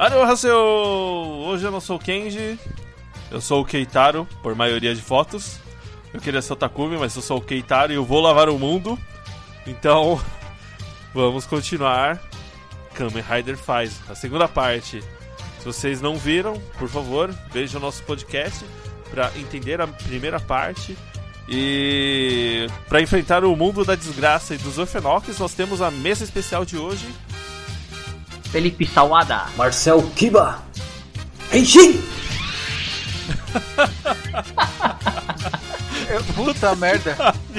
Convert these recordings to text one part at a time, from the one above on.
Annyeonghaseyo! Hoje eu não sou o Kenji, eu sou o Keitaro, por maioria de fotos. Eu queria ser o Takumi, mas eu sou o Keitaro e eu vou lavar o mundo. Então, vamos continuar. Kamen Rider faz a segunda parte. Se vocês não viram, por favor, vejam o nosso podcast para entender a primeira parte. E para enfrentar o mundo da desgraça e dos orfenoques, nós temos a mesa especial de hoje. Felipe Sawada. Marcel Kiba. Henshin! Eu- Puta merda.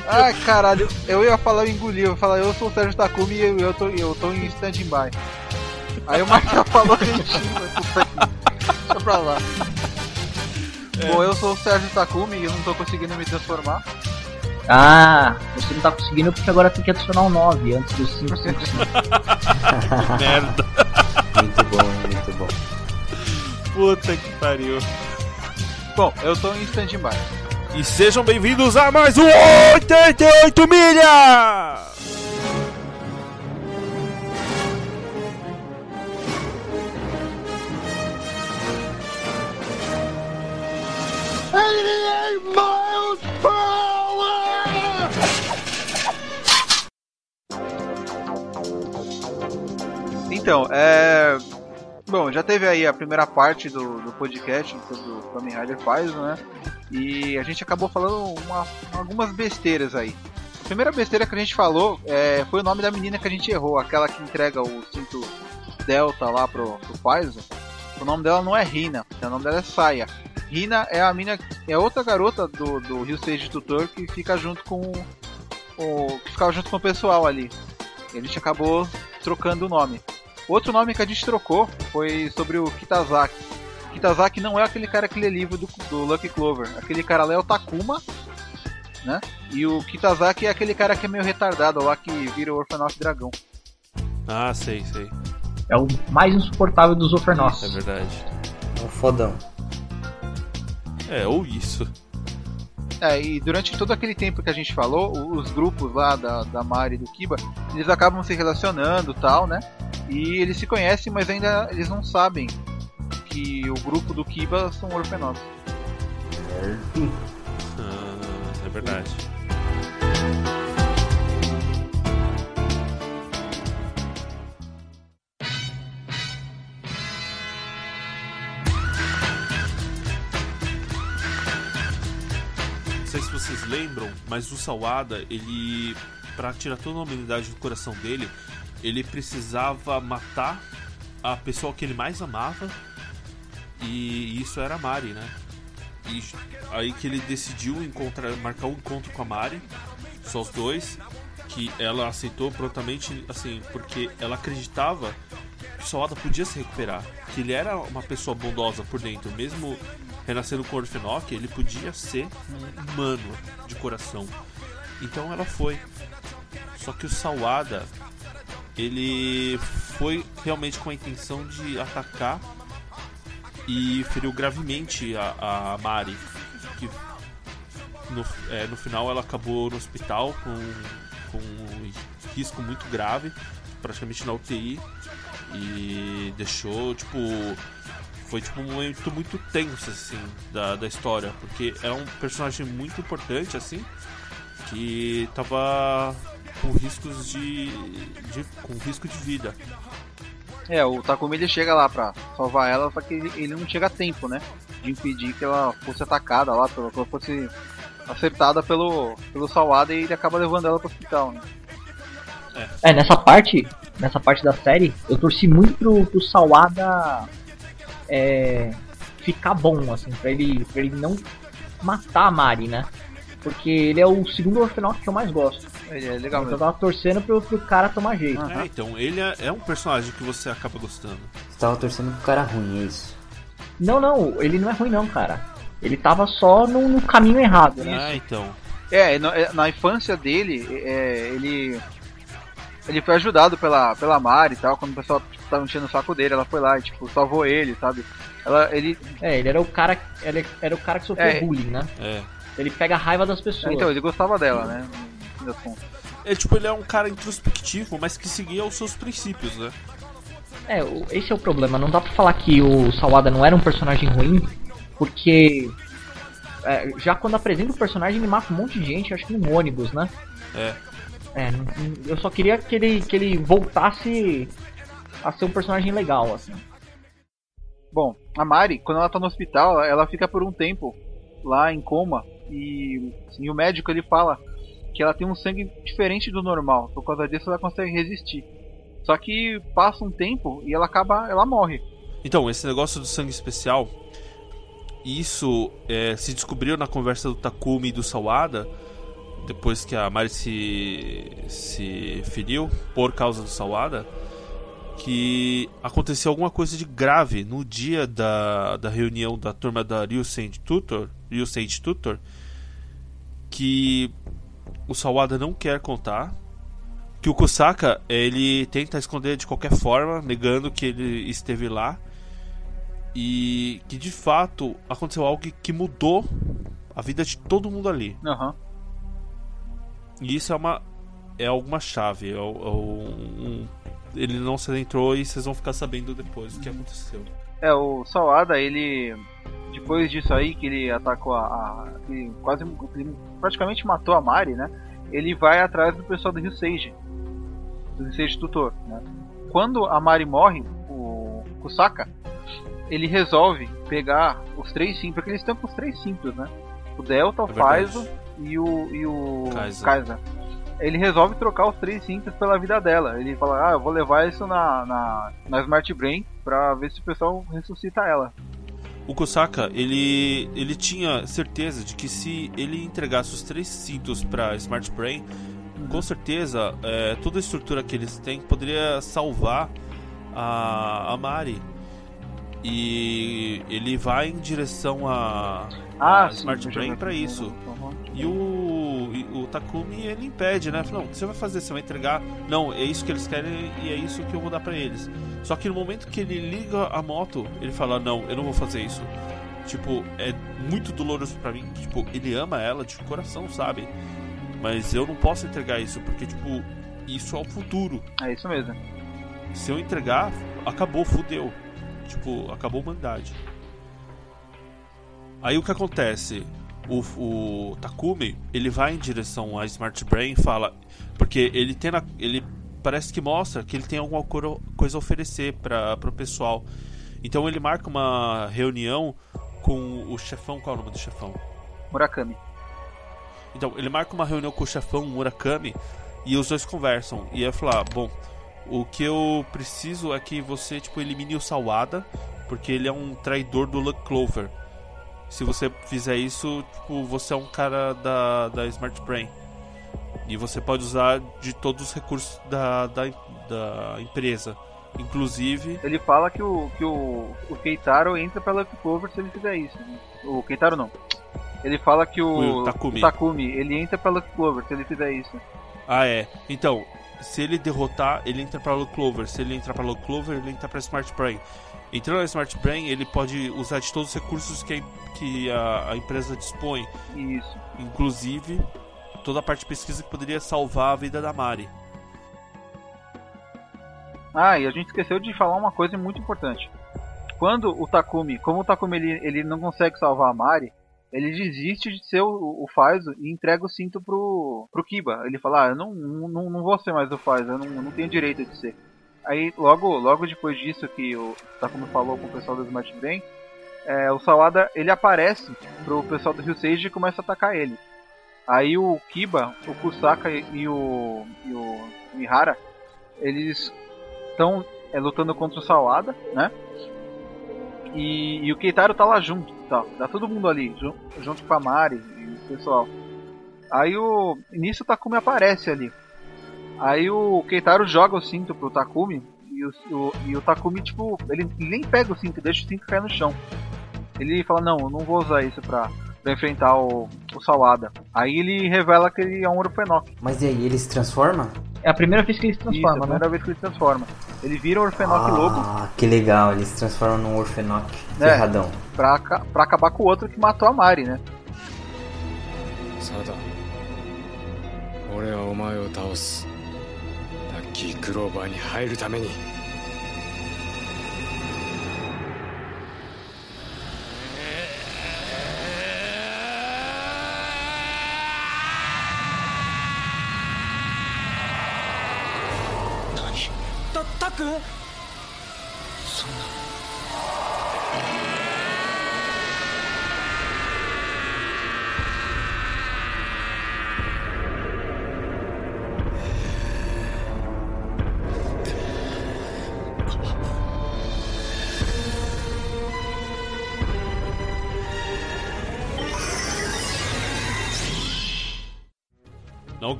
Ai, caralho. Eu ia falar, eu engoli. Eu ia falar, eu sou o Sérgio Takumi e eu, eu, tô, eu tô em stand-by. Aí o Marcel falou Henshin, mas puta que... Deixa pra lá. Bom, eu sou o Sérgio Takumi e eu não tô conseguindo me transformar. Ah, você não tá conseguindo porque agora tem que adicionar um 9 antes do 5, 5, 5. Merda! Muito bom, muito bom. Puta que pariu. Bom, eu tô em stand-by. E sejam bem-vindos a mais um 88 milhas! Então, é. Bom, já teve aí a primeira parte do, do podcast sobre o Kamen Rider faz, né? E a gente acabou falando uma- algumas besteiras aí. A primeira besteira que a gente falou é, foi o nome da menina que a gente errou, aquela que entrega o cinto Delta lá pro, pro Paizo. O nome dela não é Rina, o nome dela é Saya. Rina é a mina, é outra garota do, do Rio Stage Tutor que fica junto com o. que ficava junto com o pessoal ali. E a gente acabou trocando o nome. Outro nome que a gente trocou foi sobre o Kitazaki. Kitazaki não é aquele cara que lê livro do, do Lucky Clover. Aquele cara lá é o Takuma, né? E o Kitazaki é aquele cara que é meio retardado lá que vira o Orfanato Dragão. Ah, sei, sei. É o mais insuportável dos Overnoss. É verdade. É um fodão. É, ou isso. É, e durante todo aquele tempo que a gente falou, os grupos lá da, da Mari e do Kiba, eles acabam se relacionando tal, né? E eles se conhecem, mas ainda eles não sabem que o grupo do Kiba são orfanatos. Ah, é verdade. Vocês lembram, mas o Sawada, ele para tirar toda a humanidade do coração dele, ele precisava matar a pessoa que ele mais amava. E isso era a Mari, né? E aí que ele decidiu encontrar, marcar um encontro com a Mari, só os dois, que ela aceitou prontamente, assim, porque ela acreditava que o Sawada podia se recuperar, que ele era uma pessoa bondosa por dentro, mesmo renascendo com o Orfenoch, ele podia ser um humano de coração. Então ela foi. Só que o Sawada, ele foi realmente com a intenção de atacar e feriu gravemente a, a Mari, que no, é, no final ela acabou no hospital com, com um risco muito grave, praticamente na UTI, e deixou, tipo, foi tipo um momento muito tenso, assim, da, da história, porque é um personagem muito importante, assim, que tava com riscos de, de com risco de vida. É, o Takumi ele chega lá pra salvar ela, só que ele, ele não chega a tempo, né? De impedir que ela fosse atacada lá, que ela fosse acertada pelo, pelo Sawada e ele acaba levando ela pro hospital, né? É, nessa parte, nessa parte da série, eu torci muito pro, pro Sawada é, ficar bom, assim, pra ele, pra ele não matar a Mari, né? Porque ele é o segundo orfanato que eu mais gosto. Ele é legal Então eu mesmo. tava torcendo pro, pro cara tomar jeito. Ah. É, então, ele é, é um personagem que você acaba gostando. Você tava torcendo pro cara ruim, é isso. Não, não, ele não é ruim não, cara. Ele tava só no, no caminho errado, né? Ah, então. É, na, é, na infância dele, é, ele. Ele foi ajudado pela, pela Mari e tal, quando o pessoal tava enchendo o saco dele, ela foi lá e tipo, salvou ele, sabe? Ela, ele. É, ele era o cara, ele era o cara que sofreu É. bullying, né? É. Ele pega a raiva das pessoas. Então, ele gostava dela, né? No fim. É tipo, ele é um cara introspectivo, mas que seguia os seus princípios, né? É, esse é o problema. Não dá pra falar que o Sawada não era um personagem ruim, porque é, já quando apresenta o personagem ele mata um monte de gente, acho que num ônibus, né? É. É, eu só queria que ele, que ele voltasse a ser um personagem legal, assim. Bom, a Mari, quando ela tá no hospital, ela fica por um tempo lá em coma e, assim, o médico ele fala que ela tem um sangue diferente do normal, por causa disso ela consegue resistir. Só que passa um tempo e ela acaba, ela morre. Então, esse negócio do sangue especial, isso é, se descobriu na conversa do Takumi e do Sawada, depois que a Mari se, se feriu por causa do Sawada, que aconteceu alguma coisa de grave no dia da, da reunião da turma da Ryusei Tutor, Ryusei Tutor, que o Sawada não quer contar, que o Kusaka ele tenta esconder de qualquer forma, negando que ele esteve lá e que de fato aconteceu algo que mudou a vida de todo mundo ali. Uhum. E isso é uma é alguma chave, é, é um, ele não se adentrou e vocês vão ficar sabendo depois o que aconteceu. É, o Sawada, ele depois disso aí que ele atacou a, a ele quase ele praticamente matou a Mari, né? Ele vai atrás do pessoal do Rio Sage, do Rio Sage Tutor, né? Quando a Mari morre, o Kusaka, ele resolve pegar os três simples, porque eles estão com os três simples, né? O Delta, o é Faizo e o, e o Kaiser. Ele resolve trocar os três simples pela vida dela. Ele fala, ah, eu vou levar isso na, na, na Smart Brain pra ver se o pessoal ressuscita ela. O Kosaka, ele, ele tinha certeza de que se ele entregasse os três cintos para Smart Brain, com certeza é, toda a estrutura que eles têm poderia salvar a, a Mari. E ele vai em direção a, ah, a Smart Brain para isso. Uhum. E o, e o Takumi ele impede, né? Fala, não, o que você vai fazer? Você vai entregar? Não, é isso que eles querem e é isso que eu vou dar para eles. Só que no momento que ele liga a moto, ele fala: Não, eu não vou fazer isso. Tipo, é muito doloroso para mim. Tipo, ele ama ela de coração, sabe? Mas eu não posso entregar isso porque, tipo, isso é o futuro. É isso mesmo. Se eu entregar, acabou, fudeu. Tipo, acabou a humanidade. Aí o que acontece? O, o Takumi, ele vai em direção a Smart Brain e fala. Porque ele tem na, ele parece que mostra que ele tem alguma coisa a oferecer para o pessoal. Então ele marca uma reunião com o chefão. Qual é o nome do chefão? Murakami. Então, ele marca uma reunião com o chefão Murakami e os dois conversam. E ele fala: Bom, o que eu preciso é que você tipo, elimine o Sawada, porque ele é um traidor do Luck Clover. Se você fizer isso, tipo, você é um cara da, da Smart Brain. E você pode usar de todos os recursos da, da, da empresa. Inclusive. Ele fala que o, que o, o Keitaro entra pela Clover se ele fizer isso. Né? O Keitaro não. Ele fala que o, o Takumi. o Takumi. ele entra pela Clover se ele fizer isso. Ah, é. Então, se ele derrotar, ele entra pra Luke Clover. Se ele entrar pra Luke Clover, ele entra pra Smart Brain. Entrando na Smart Brain, ele pode usar de todos os recursos que a, que a, a empresa dispõe. Isso. Inclusive, toda a parte de pesquisa que poderia salvar a vida da Mari. Ah, e a gente esqueceu de falar uma coisa muito importante. Quando o Takumi, como o Takumi ele, ele não consegue salvar a Mari, ele desiste de ser o, o e entrega o cinto pro, pro Kiba. Ele fala, ah, eu não, não, não vou ser mais o Faizo, eu não, não tenho direito de ser. Aí logo, logo depois disso que o Takumi falou com o pessoal do Smart Brain, é, o Sawada ele aparece pro pessoal do Rio Sage e começa a atacar ele. Aí o Kiba, o Kusaka e o, e o Mihara, eles estão é, lutando contra o Sawada, né? E, e, o Keitaro tá lá junto, tá, tá todo mundo ali, junto, junto com a Mari e o pessoal. Aí o. Nisso o Takumi aparece ali. Aí o Keitaro joga o cinto pro Takumi e o, o, e o Takumi, tipo, ele nem pega o cinto, deixa o cinto cair no chão. Ele fala, não, eu não vou usar isso pra, pra enfrentar o, o Sawada. Aí ele revela que ele é um Orfenok. Mas e aí, ele se transforma? É a primeira vez que ele se transforma, Isso, é a primeira né? vez que ele se transforma. Ele vira um Orfenok ah, louco. Ah, que legal, ele se transforma num Orfenok é, ferradão. Pra, pra acabar com o outro que matou a Mari, né? Sada, 俺はお前を倒すラッキークローバーに入るために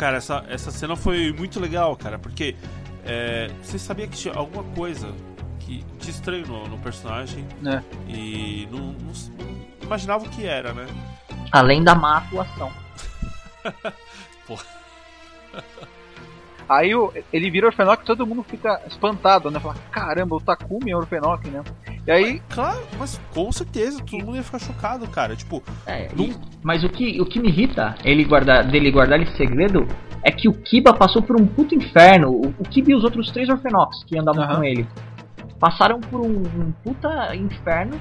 Cara, essa, essa cena foi muito legal, cara, porque é, você sabia que tinha alguma coisa que te estranho no, no personagem É. e não, não- não imaginava o que era, né? Além da má atuação. Aí o- ele vira Orfenoque e todo mundo fica espantado, né? Fala, caramba, o Takumi é Orfenoque, né? E aí, Claro, mas com certeza, todo mundo ia ficar chocado, cara. Tipo, É, mas o que, o que me irrita ele guardar, dele guardar esse segredo é que o Kiba passou por um puto inferno. O, o Kiba e os outros três Orphenox que andavam Aham. com ele passaram por um, um puta inferno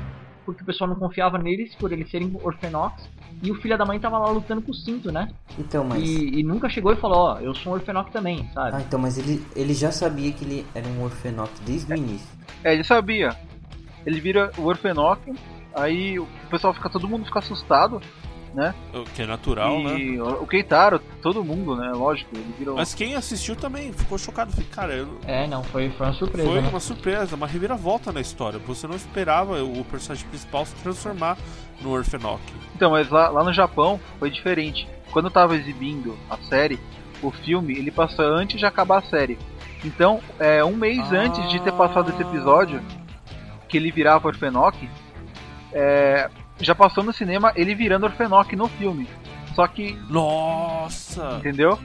porque o pessoal não confiava neles por eles serem Orphenox. E o filho da mãe tava lá lutando com o cinto, né? Então, mas. E, e nunca chegou e falou: Ó, eu sou um Orphenox também, sabe? Ah, então, mas ele, ele já sabia que ele era um Orfenoc desde o início. é, ele sabia. Ele vira o Orfenoque, aí o pessoal fica, todo mundo fica assustado, né? o que é natural, né? e o Keitaro, todo mundo, né? Lógico, ele vira o... Mas quem assistiu também ficou chocado. Cara, eu- É, não, foi, foi uma surpresa. foi né? uma surpresa, uma reviravolta na história. Você não esperava o personagem principal se transformar no Orfenoc. Então, mas lá, lá no Japão foi diferente. Quando eu tava exibindo a série, o filme, ele passou antes de acabar a série. Então, é, um mês Ah. antes de ter passado esse episódio, que ele virava Orfenoc, é, já passou no cinema ele virando Orfenoc no filme. Só que, Nossa! entendeu?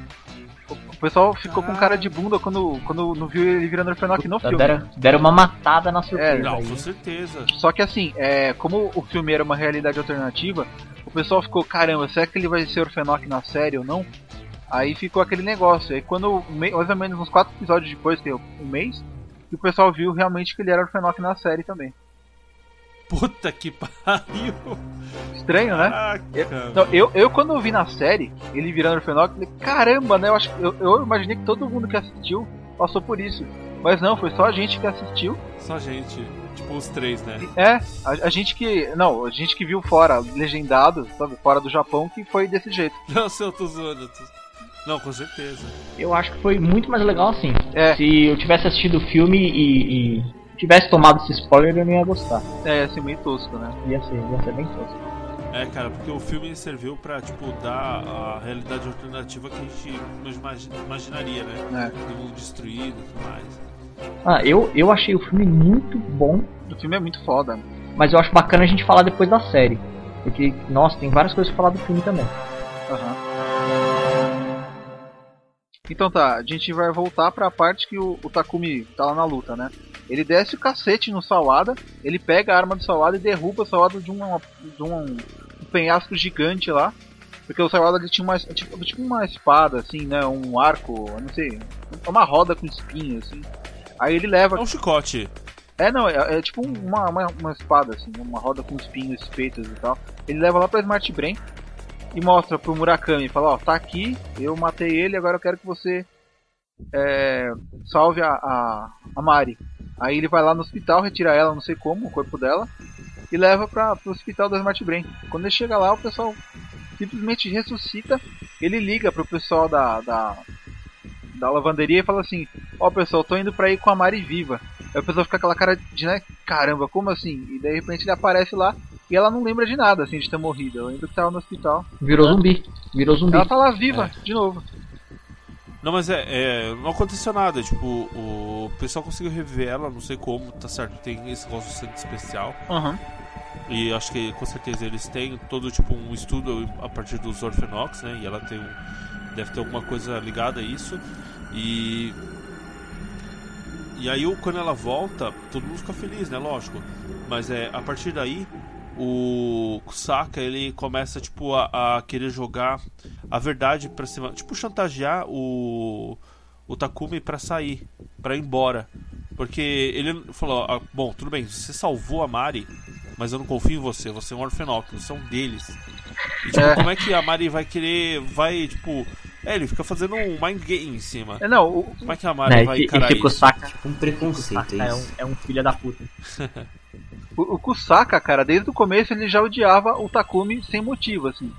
O pessoal ficou com cara de bunda quando, quando não viu ele virando Orfenoc no filme. Deram, deram uma matada na surpresa. É, Não, aí. com certeza. Só que assim, é, como o filme era uma realidade alternativa, o pessoal ficou, caramba, será que ele vai ser Orfenoc na série ou não? Aí ficou aquele negócio. Aí quando, mais ou menos uns quatro episódios depois, que é um mês, que o pessoal viu realmente que ele era Orfenoc na série também. Puta que pariu! Estranho, né? Caraca! Não, eu, eu quando eu vi na série, ele virando Orfenoc, falei, caramba, né? Eu, acho, que- eu, eu imaginei que todo mundo que assistiu passou por isso. Mas não, foi só a gente que assistiu. Só gente, tipo os três, né? É, a, a gente que. Não, a gente que viu fora, legendado, sabe, fora do Japão, que foi desse jeito. Não, se eu tô zoando. tô- Não, com certeza. Eu acho que foi muito mais legal assim. É. Se eu tivesse assistido o filme e, e tivesse tomado esse spoiler, eu não ia gostar. É, assim, meio tosco, né? Ia ser, ia ser bem tosco. É, cara, porque o filme serviu pra, tipo, dar a realidade alternativa que a gente não imaginaria, né? É. Todo mundo destruído e tudo mais. Ah, eu, eu achei o filme muito bom, O filme é muito foda. mas eu acho bacana a gente falar depois da série. Porque, nossa, tem várias coisas pra falar do filme também. Aham. Então tá, a gente vai voltar pra parte que o, o Takumi tá lá na luta, né? Ele desce o cacete no Sawada, ele pega a arma do Sawada e derruba o Sawada de, uma, de um, um penhasco gigante lá. Porque o Sawada ele tinha uma, tipo, tipo uma espada, assim, né? Um arco, eu não sei, uma roda com espinho, assim. Aí ele leva É um chicote. É, não, é, é tipo uma, uma, uma espada, assim, uma roda com espinhos, peitos e tal. Ele leva lá pra Smart Brain e mostra pro Murakami, fala, ó, tá aqui, eu matei ele, agora eu quero que você é, salve a, a, a Mari. Aí ele vai lá no hospital, retira ela, não sei como, o corpo dela, e leva pra, pro hospital da Smart Brain. Quando ele chega lá, o pessoal simplesmente ressuscita, ele liga pro pessoal da, da, da lavanderia e fala assim, ó pessoal, tô indo pra ir com a Mari viva. Aí o pessoal fica com aquela cara de, né, caramba, como assim? E daí, de repente ele aparece lá e ela não lembra de nada, assim, de ter morrido. Ela ainda tava no hospital. Virou zumbi. Virou zumbi. Ela tá lá viva, de novo. Não, mas é, é, Não aconteceu nada. Tipo, o pessoal conseguiu reviver ela, não sei como, tá certo. Tem esse sangue especial. Aham. E acho que com certeza eles têm todo tipo um estudo a partir dos Orphenox, né? E ela tem um, deve ter alguma coisa ligada a isso. E e aí quando ela volta, todo mundo fica feliz, né? Lógico. Mas é a partir daí o Saka ele começa tipo a, a querer jogar a verdade pra cima, tipo chantagear o o Takumi pra sair, pra ir embora. Porque ele falou, ah, bom, tudo bem, você salvou a Mari, mas eu não confio em você, você é um orfenóquio, você é um deles. E tipo, É. como é que a Mari vai querer, vai, tipo, É, ele fica fazendo um mind game em cima. É, não, o... Como é que a Mari Né, vai esse, encarar esse isso? Kusaka, Um preconceito, Kusaka é é um, é um filho da puta. O, o Kusaka, cara, desde o começo ele já odiava o Takumi sem motivo, assim.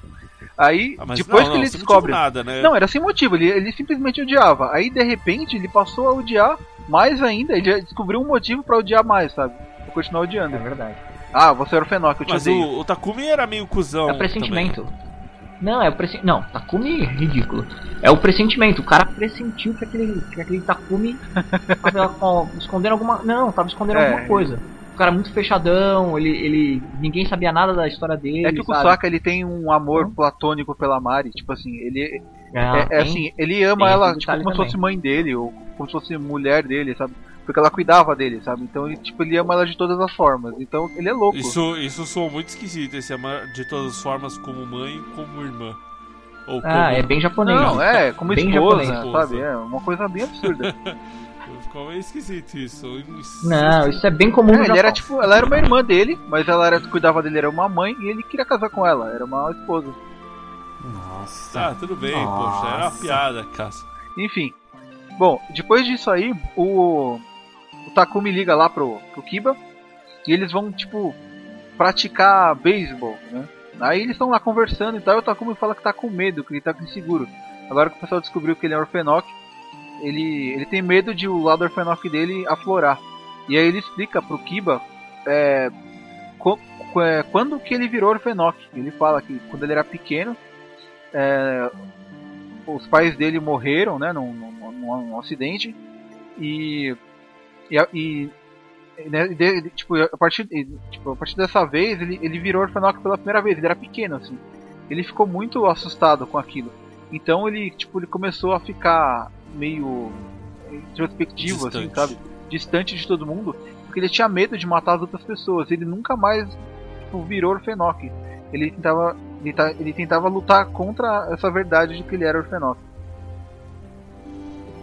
Aí, Ah, mas depois não, que não, ele sem descobre. nada, né? Não, era sem motivo, ele, ele simplesmente odiava. Aí, de repente, ele passou a odiar mais ainda. Ele já descobriu um motivo pra odiar mais, sabe? Pra continuar odiando. É verdade. Ah, você era o Fenoc, eu te Mas odeio. o, o Takumi era meio cuzão. É o pressentimento. Não, é o pressentimento. Não, Takumi é ridículo. É o pressentimento. O cara pressentiu que aquele, que aquele Takumi tava ó, escondendo alguma. Não, tava escondendo É. alguma coisa. O cara muito fechadão, ele, ele. ninguém sabia nada da história dele. É que o sabe? Kusaka ele tem um amor platônico pela Mari, tipo assim, ele Ah, é, é assim, ele ama tem ela tipo como se também. fosse mãe dele ou como se fosse mulher dele, sabe? Porque ela cuidava dele, sabe? Então ele tipo ele ama ela de todas as formas. Então ele é louco. Isso, isso soa muito esquisito, esse amar de todas as formas como mãe e como irmã. Ou como... Ah, é bem japonês. Não, é, como Bem esposa, japonês. sabe? É uma coisa bem absurda. Meio esquisito isso. Não, isso é bem comum É, ele era tipo, ela era uma irmã dele, mas ela era, cuidava dele, era uma mãe e ele queria casar com ela, era uma esposa. Nossa. Tá, tudo bem, Nossa. poxa, era uma piada, Cássio. Enfim. Bom, depois disso aí, o, o Takumi liga lá pro, pro Kiba e eles vão, tipo, praticar beisebol, né? Aí eles estão lá conversando e tal, e o Takumi fala que tá com medo, que ele tá inseguro. Agora que o pessoal descobriu que ele é Orfenoc, ele, ele tem medo de o lado Orfenoc dele aflorar. E aí ele explica pro Kiba é, co- é, quando que ele virou Orfenoc. Ele fala que quando ele era pequeno, é, os pais dele morreram, né, num, num, num- acidente e e, e né, tipo, a partir tipo, a partir dessa vez ele, ele virou orfanoc pela primeira vez, ele era pequeno assim. Ele ficou muito assustado com aquilo. Então ele tipo ele começou a ficar meio introspectivo assim, Distante. sabe? Distante de todo mundo, porque ele tinha medo de matar as outras pessoas. Ele nunca mais tipo, virou orfenoc. Ele tentava ele, ta- ele tentava lutar contra essa verdade de que ele era orfenoc.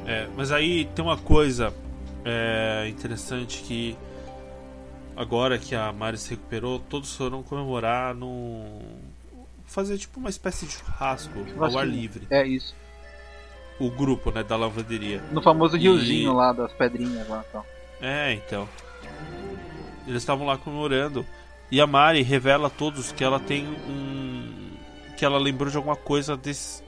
É, mas aí tem uma coisa é, interessante que agora que a Mari se recuperou, todos foram comemorar no. fazer tipo uma espécie de churrasco ao ar livre. É isso. O grupo, né, da lavanderia. No famoso E- riozinho lá das pedrinhas lá e tal. É, então. Eles estavam lá comemorando. E a Mari revela a todos que ela tem um. que ela lembrou de alguma coisa desse.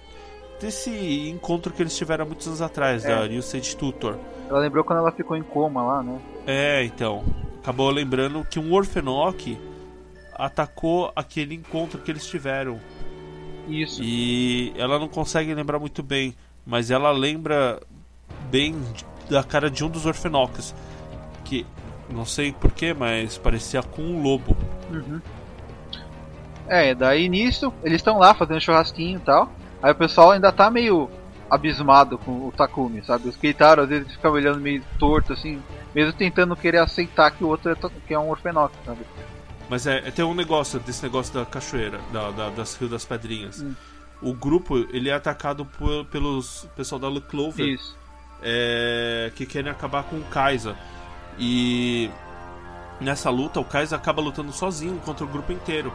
desse encontro que eles tiveram há muitos anos atrás, É. da New Sage Tutor. Ela lembrou quando ela ficou em coma lá, né? É, então. Acabou lembrando que um Orfenoc atacou aquele encontro que eles tiveram. Isso. E ela não consegue lembrar muito bem, mas ela lembra bem da cara de um dos Orfenocs. Que não sei porquê, mas parecia com um lobo. Uhum. É, daí nisso, eles estão lá fazendo churrasquinho e tal. Aí o pessoal ainda tá meio abismado com o Takumi, sabe? Os Keitaro às vezes ficam olhando meio torto, assim, mesmo tentando querer aceitar que o outro é, que é um orfenoc, sabe? Mas é, é tem um negócio desse negócio da cachoeira, da, da- das Rio das Pedrinhas. Hum. O grupo ele é atacado por, pelos pessoal da Clover. É, que querem acabar com o Kaiser. E nessa luta, o Kaiser acaba lutando sozinho contra o grupo inteiro.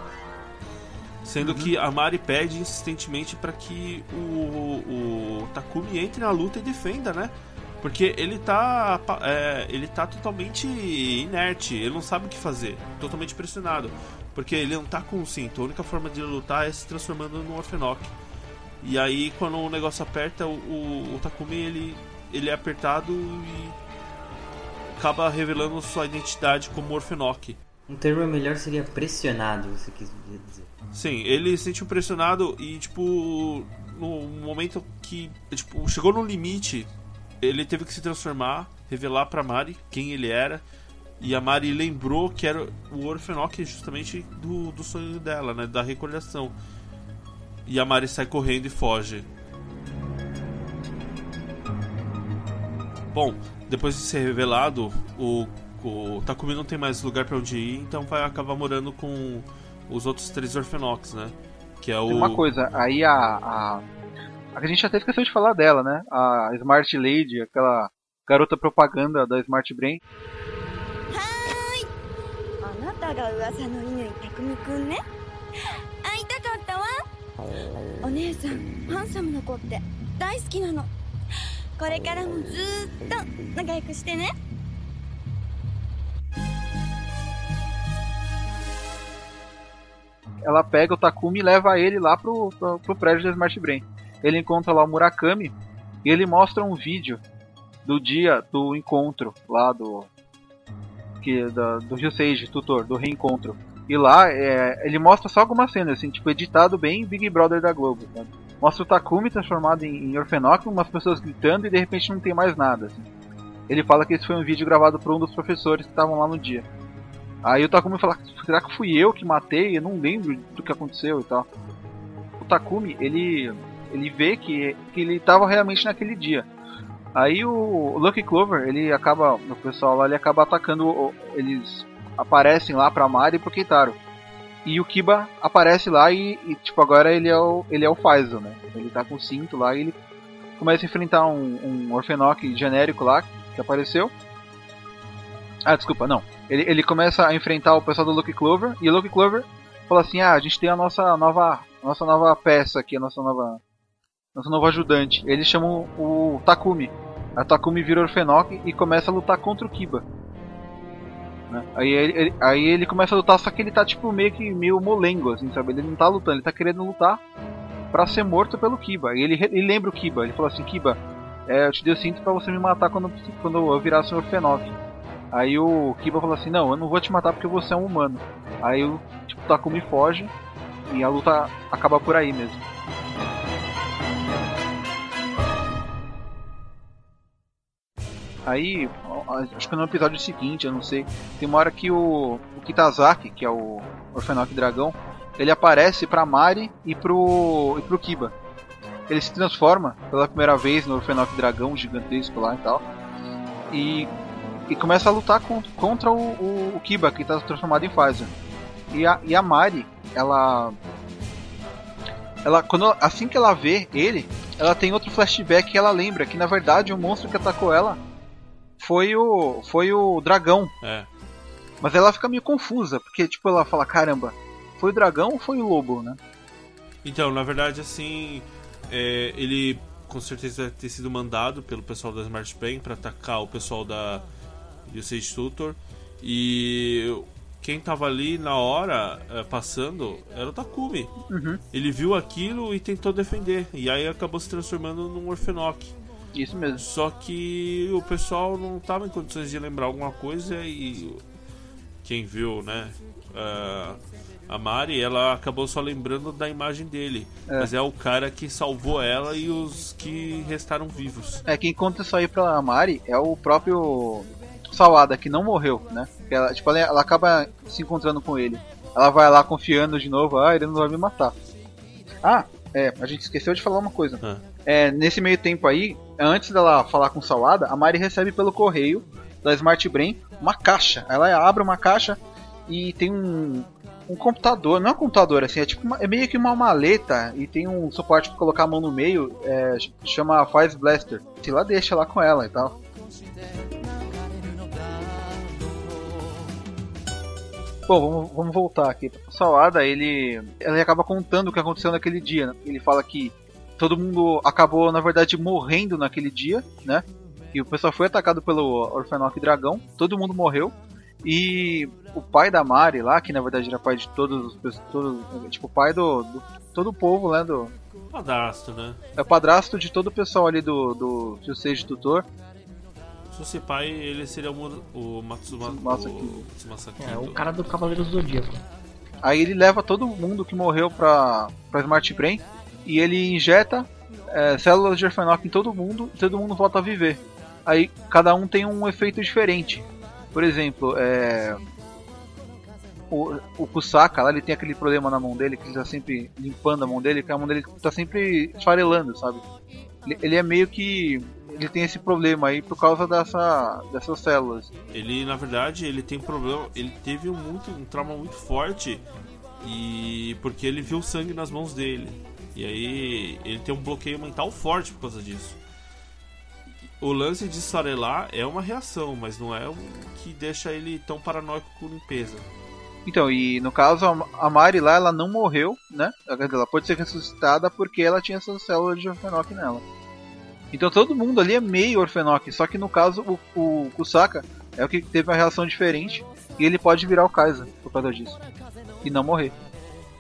Sendo que a Mari pede insistentemente para que o, o Takumi entre na luta e defenda, né? Porque ele tá, é, ele tá totalmente inerte, ele não sabe o que fazer, totalmente pressionado. Porque ele não tá com o cinto, a única forma de lutar é se transformando no Orfenoc. E aí, quando o negócio aperta, o, o, o Takumi ele, ele é apertado e acaba revelando sua identidade como Orfenoc. Um termo melhor seria pressionado, você quis dizer. Sim, ele se sentiu pressionado e, tipo, no momento que tipo, chegou no limite, ele teve que se transformar, revelar pra Mari quem ele era. E a Mari lembrou que era o Orfenoc justamente do, do sonho dela, né? Da recordação. E a Mari sai correndo e foge. Bom, depois de ser revelado, o, o Takumi não tem mais lugar pra onde ir, então vai acabar morando com os outros três Orfenocs, né? Que é Tem o. uma coisa, aí a, a. A gente até esqueceu de falar dela, né? A Smart Lady, aquela garota propaganda da Smart Brain. あなたが噂の乾匠くんね会いたかったわ お姉さんハンサムな子って大好きなのこれからもずーっと仲良くしてね ela pega o Takumi e leva ele lá pro, pro, pro prédio da Smart Brain. Ele encontra lá o Murakami e ele mostra um vídeo do dia do encontro lá do que da, do Ryusei, tutor, do reencontro. E lá é, ele mostra só algumas cenas, assim, tipo, editado bem Big Brother da Globo. Sabe? Mostra o Takumi transformado em, em orfenóquio, umas pessoas gritando e de repente não tem mais nada. Assim. Ele fala que esse foi um vídeo gravado por um dos professores que estavam lá no dia. Aí o Takumi fala, será que fui eu que matei? Eu não lembro do que aconteceu e tal. O Takumi, ele ele vê que, que ele estava realmente naquele dia. Aí o Lucky Clover, ele acaba, o pessoal lá, ele acaba atacando, eles aparecem lá pra Mari e pro Keitaro. E o Kiba aparece lá e, e, tipo, agora ele é o, ele é o Faizo, né? Ele tá com o cinto lá e ele começa a enfrentar um, um Orfenock genérico lá, que apareceu. Ah, desculpa, não. Ele, ele começa a enfrentar o pessoal do Lucky Clover e o Lucky Clover fala assim: "Ah, a gente tem a nossa nova nossa nova peça aqui, a nossa nova nosso novo ajudante. Eles chamam o Takumi. A Takumi vira Orfenok e começa a lutar contra o Kiba. Né? Aí, ele, aí ele começa a lutar, só que ele tá tipo meio que meio molengo, assim, sabe? Ele não tá lutando, ele tá querendo lutar para ser morto pelo Kiba. E ele, ele lembra o Kiba, ele fala assim, Kiba, é, eu te dei o cinto pra você me matar quando, quando eu virasse um Orfenok. Aí o Kiba fala assim, não, eu não vou te matar porque você é um humano. Aí o tipo, Takumi foge e a luta acaba por aí mesmo. Aí, acho que no episódio seguinte, eu não sei, tem uma hora que o, o Kitazaki, que é o Orfenok Dragão, ele aparece pra Mari e pro, e pro Kiba. Ele se transforma pela primeira vez no Orfenok Dragão gigantesco lá e tal. E, e começa a lutar contra, contra o, o, o, Kiba, que está transformado em Phaser. E a, e a Mari, ela. Ela, quando, assim que ela vê ele, ela tem outro flashback que ela lembra que na verdade o monstro que atacou ela foi o foi o dragão. É. Mas ela fica meio confusa, porque tipo ela fala, caramba, foi o dragão ou foi o lobo, né? Então, na verdade, assim, é, ele com certeza deve ter sido mandado pelo pessoal da Smart Pen para atacar o pessoal da Usage Tutor e quem tava ali na hora é, passando era o Takumi. Uhum. Ele viu aquilo e tentou defender e aí acabou se transformando num Orfenok. Isso mesmo. Só que o pessoal não estava em condições de lembrar alguma coisa e quem viu, né? Uh, a Mari, ela acabou só lembrando da imagem dele. É. Mas é o cara que salvou ela e os que restaram vivos. É, quem conta isso aí pra Mari é o próprio Sawada, que não morreu, né? Ela, tipo, ela, ela acaba se encontrando com ele. Ela vai lá confiando de novo, ah, ele não vai me matar. Ah, é, a gente esqueceu de falar uma coisa. Ah. É, nesse meio tempo aí, antes dela falar com o Sawada, a Mari recebe pelo correio da Smart Brain uma caixa. Ela abre uma caixa e tem um, um computador, não é um computador, assim, é tipo uma, é meio que uma maleta e tem um suporte para colocar a mão no meio, é, chama Fire Blaster. Se lá deixa lá com ela e tal. Bom, vamos, vamos voltar aqui. O Sawada, ele, ele acaba contando o que aconteceu naquele dia. Né? Ele fala que todo mundo acabou, na verdade, morrendo naquele dia, né? E o pessoal foi atacado pelo Orfenok Dragão, todo mundo morreu. E o pai da Mari lá, que na verdade era pai de todos os todos, tipo pai do, do todo o povo, né, do padrasto, né? É o padrasto de todo o pessoal ali do do Jusei Tutor. Se fosse pai, ele seria o, o Matsuma, o, É, o cara do Cavaleiro do Zodíaco. Aí ele leva todo mundo que morreu pra, pra Smart Brain e ele injeta é, células de Orfenok em todo mundo e todo mundo volta a viver. Aí cada um tem um efeito diferente. Por exemplo, é, o, o Kusaka lá, ele tem aquele problema na mão dele, que ele tá sempre limpando a mão dele, que a mão dele tá sempre esfarelando, sabe? Ele, ele é meio que. Ele tem esse problema aí por causa dessa, dessas células. Ele, na verdade, ele tem problema. Ele teve um, muito, um trauma muito forte e porque ele viu sangue nas mãos dele. E aí ele tem um bloqueio mental forte por causa disso. O lance de esfarelar é uma reação, mas não é o que deixa ele tão paranoico com limpeza. Então, e no caso, a Mari lá, ela não morreu, né? Ela pode ser ressuscitada porque ela tinha essas células de Orfenoc nela. Então todo mundo ali é meio Orfenoc, só que no caso o, o Kusaka é o que teve uma reação diferente e ele pode virar o Kaiser por causa disso. E não morrer.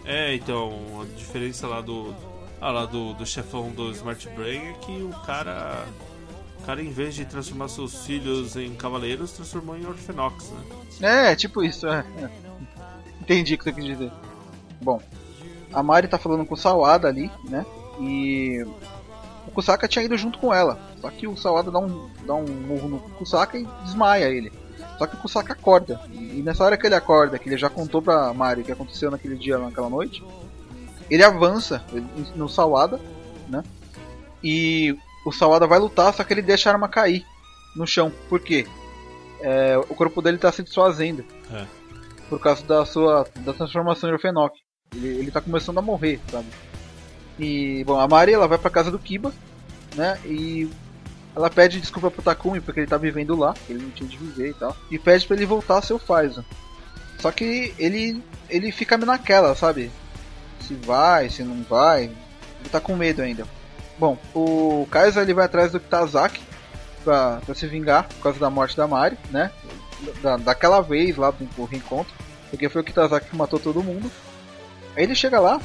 É, então, a diferença lá do. Ah, lá do, do chefão do Smart Brain é que o cara. O cara, em vez de transformar seus filhos em cavaleiros, transformou em Orfenox, né? É, tipo isso, é. Entendi o que você quis dizer. Bom, a Mari tá falando com o Sawada ali, né? E o Kusaka tinha ido junto com ela. Só que o Sawada dá um, dá um murro no Kusaka e desmaia ele. Só que o Kusaka acorda. E nessa hora que ele acorda, que ele já contou pra Mari o que aconteceu naquele dia, naquela noite, ele avança no Sawada, né? E o Sawada vai lutar, só que ele deixa a arma cair no chão. Por quê? É, o corpo dele está se desfazendo. É. Por causa da sua da transformação de Orfenok. Ele, ele tá começando a morrer, sabe? E, bom, a Mari ela vai pra casa do Kiba, né? E ela pede desculpa pro Takumi porque ele tá vivendo lá, ele não tinha de viver e tal. E pede para ele voltar ao seu Faizo. Só que ele ele fica naquela, sabe? Se vai, se não vai. Ele tá com medo ainda. Bom, o Kaiser ele vai atrás do Kitazaki pra, pra se vingar por causa da morte da Mari, né? Da, daquela vez lá do reencontro. Porque foi o Kitazaki que matou todo mundo. Aí ele chega lá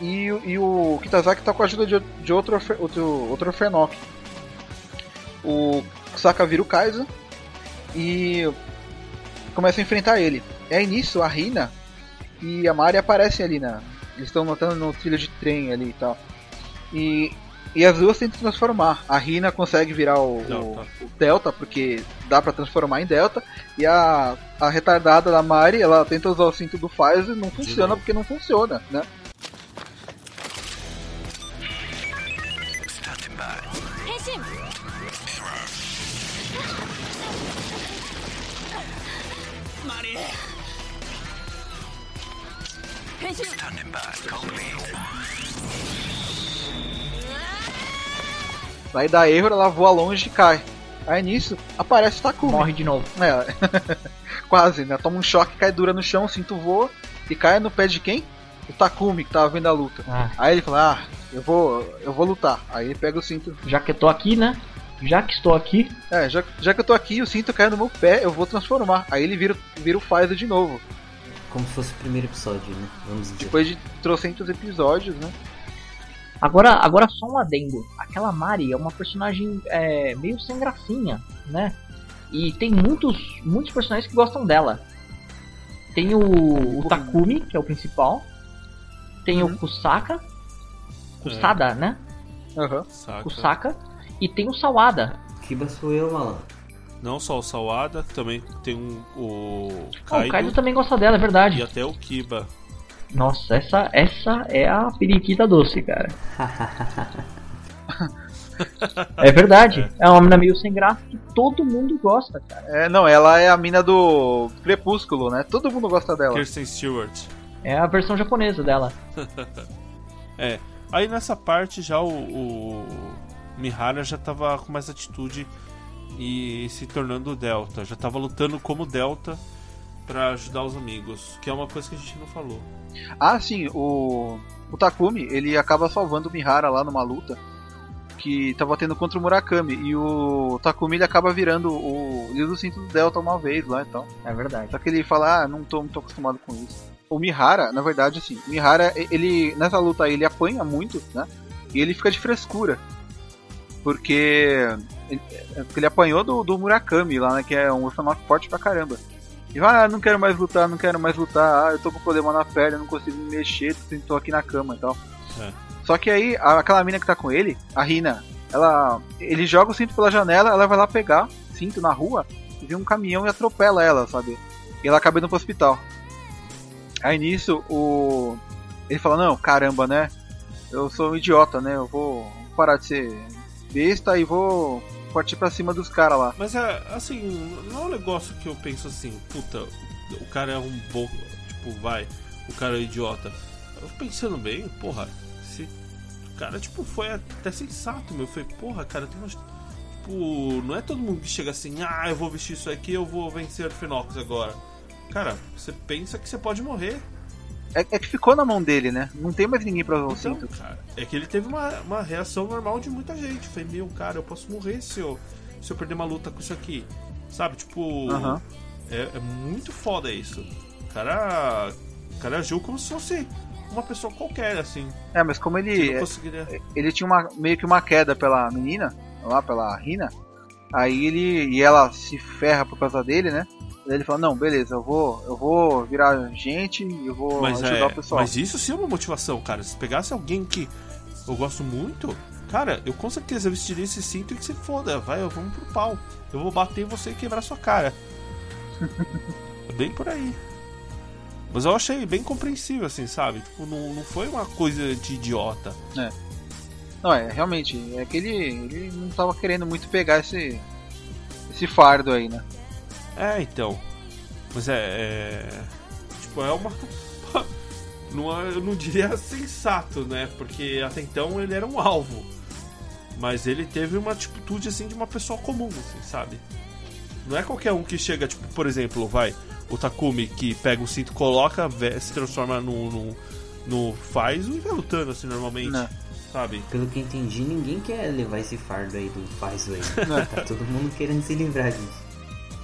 e, e o Kitazaki tá com a ajuda de, de outro, outro, outro Fenok. O Saka vira o Kaiser e começa a enfrentar ele. É nisso a Rina e a Mari aparecem ali na. Eles estão notando no trilho de trem ali e tal. E, e as duas tentam transformar. A Rina consegue virar o Delta, o, o Delta porque dá para transformar em Delta. E a, a retardada da Mari, ela tenta usar o cinto do Pfizer e não funciona porque não funciona, né? Aí dá erro, ela voa longe e cai. Aí nisso, aparece o Takumi. Morre de novo. É, quase, né? Toma um choque, cai dura no chão, cinto voa e cai no pé de quem? O Takumi, que tava vendo a luta. Ah. Aí ele fala, ah, eu vou, eu vou lutar. Aí ele pega o cinto. Já que eu tô aqui, né? Já que estou aqui. É, já, já que eu tô aqui, o cinto cai no meu pé, eu vou transformar. Aí ele vira, vira o Pfizer de novo. Como se fosse o primeiro episódio, né? Vamos dizer. Depois de trocentos episódios, né? Agora, agora só um adendo. Aquela Mari é uma personagem é, meio sem gracinha, né? E tem muitos, muitos personagens que gostam dela. Tem o, o Takumi, que é o principal. Tem uhum. o Kusaka. Kusada, é. né? Uhum. Kusaka. E tem o Sawada. Kiba sou eu, malandro. Não só o Sawada, também tem um, o Kaido. Oh, o Kaido também gosta dela, é verdade. E até o Kiba. Nossa, essa, essa é a periquita doce, cara. é verdade. É. é uma mina meio sem graça que todo mundo gosta, cara. É, não, ela é a mina do Crepúsculo, né? Todo mundo gosta dela. Kirsten Stewart. É a versão japonesa dela. é. Aí nessa parte já o, o Mihara já tava com mais atitude e se tornando Delta. Já tava lutando como Delta para ajudar os amigos, que é uma coisa que a gente não falou. Ah, sim, o, o Takumi, ele acaba salvando o Mihara lá numa luta que tava tendo contra o Murakami e o Takumi ele acaba virando o líder do cinto do Delta uma vez lá então. É verdade. Só que ele fala: "Ah, não tô muito acostumado com isso". O Mihara, na verdade assim, o Mihara, ele nessa luta aí, ele apanha muito, né? E ele fica de frescura. Porque ele, ele apanhou do, do Murakami lá, né, que é um orfanato forte pra caramba. E vai, ah, não quero mais lutar, não quero mais lutar, ah, eu tô com problema na perna, não consigo me mexer, tô aqui na cama e tal. É. Só que aí, aquela mina que tá com ele, a Rina, ela. Ele joga o cinto pela janela, ela vai lá pegar cinto na rua e vê um caminhão e atropela ela, sabe? E ela acaba indo pro hospital. Aí nisso, o. Ele fala, não, caramba, né? Eu sou um idiota, né? Eu vou parar de ser besta e vou partir pra cima dos caras lá. Mas é, assim, não é um negócio que eu penso assim, puta, o cara é um bom. Tipo, vai, o cara é idiota. Eu pensando bem, porra, se. O cara, tipo, foi até sensato, meu. Foi, porra, cara, tem umas. Tipo, não é todo mundo que chega assim, ah, eu vou vestir isso aqui, eu vou vencer o Finox agora. cara, você pensa que você pode morrer. É, é, que ficou na mão dele, né? Não tem mais ninguém pra usar o cinto. Cara, é que ele teve uma, uma reação normal de muita gente. Foi, meu, cara, eu posso morrer se eu, se eu perder uma luta com isso aqui. Sabe? Tipo. Uhum. É, é, muito foda isso. O cara. O cara agiu como se fosse uma pessoa qualquer, assim. É, mas como ele. Conseguiria... Ele tinha uma, meio que uma queda pela menina, lá pela Rina. Aí ele. E ela se ferra por causa dele, né? Ele fala, não, beleza, eu vou, eu vou virar gente, eu vou mas ajudar é, o pessoal. Mas isso sim é uma motivação, cara. Se pegasse alguém que eu gosto muito, cara, eu com certeza vestiria esse cinto e que se foda, vai, vamos pro pau. Eu vou bater em você e quebrar sua cara. é bem por aí. Mas eu achei bem compreensível, assim, sabe? Tipo, não, não foi uma coisa de idiota. É. Não, é, realmente, é que ele, ele não tava querendo muito pegar esse, esse fardo aí, né? É, então. Mas é. é... Tipo, é uma. não, eu não diria sensato, né? Porque até então ele era um alvo. Mas ele teve uma atitude assim de uma pessoa comum, assim, sabe? Não é qualquer um que chega, tipo, por exemplo, vai, o Takumi que pega o cinto, coloca, se transforma no, no, no faz e vai lutando assim normalmente. Não. Sabe? Pelo que entendi, ninguém quer levar esse fardo aí do faz aí. tá todo mundo querendo se livrar disso.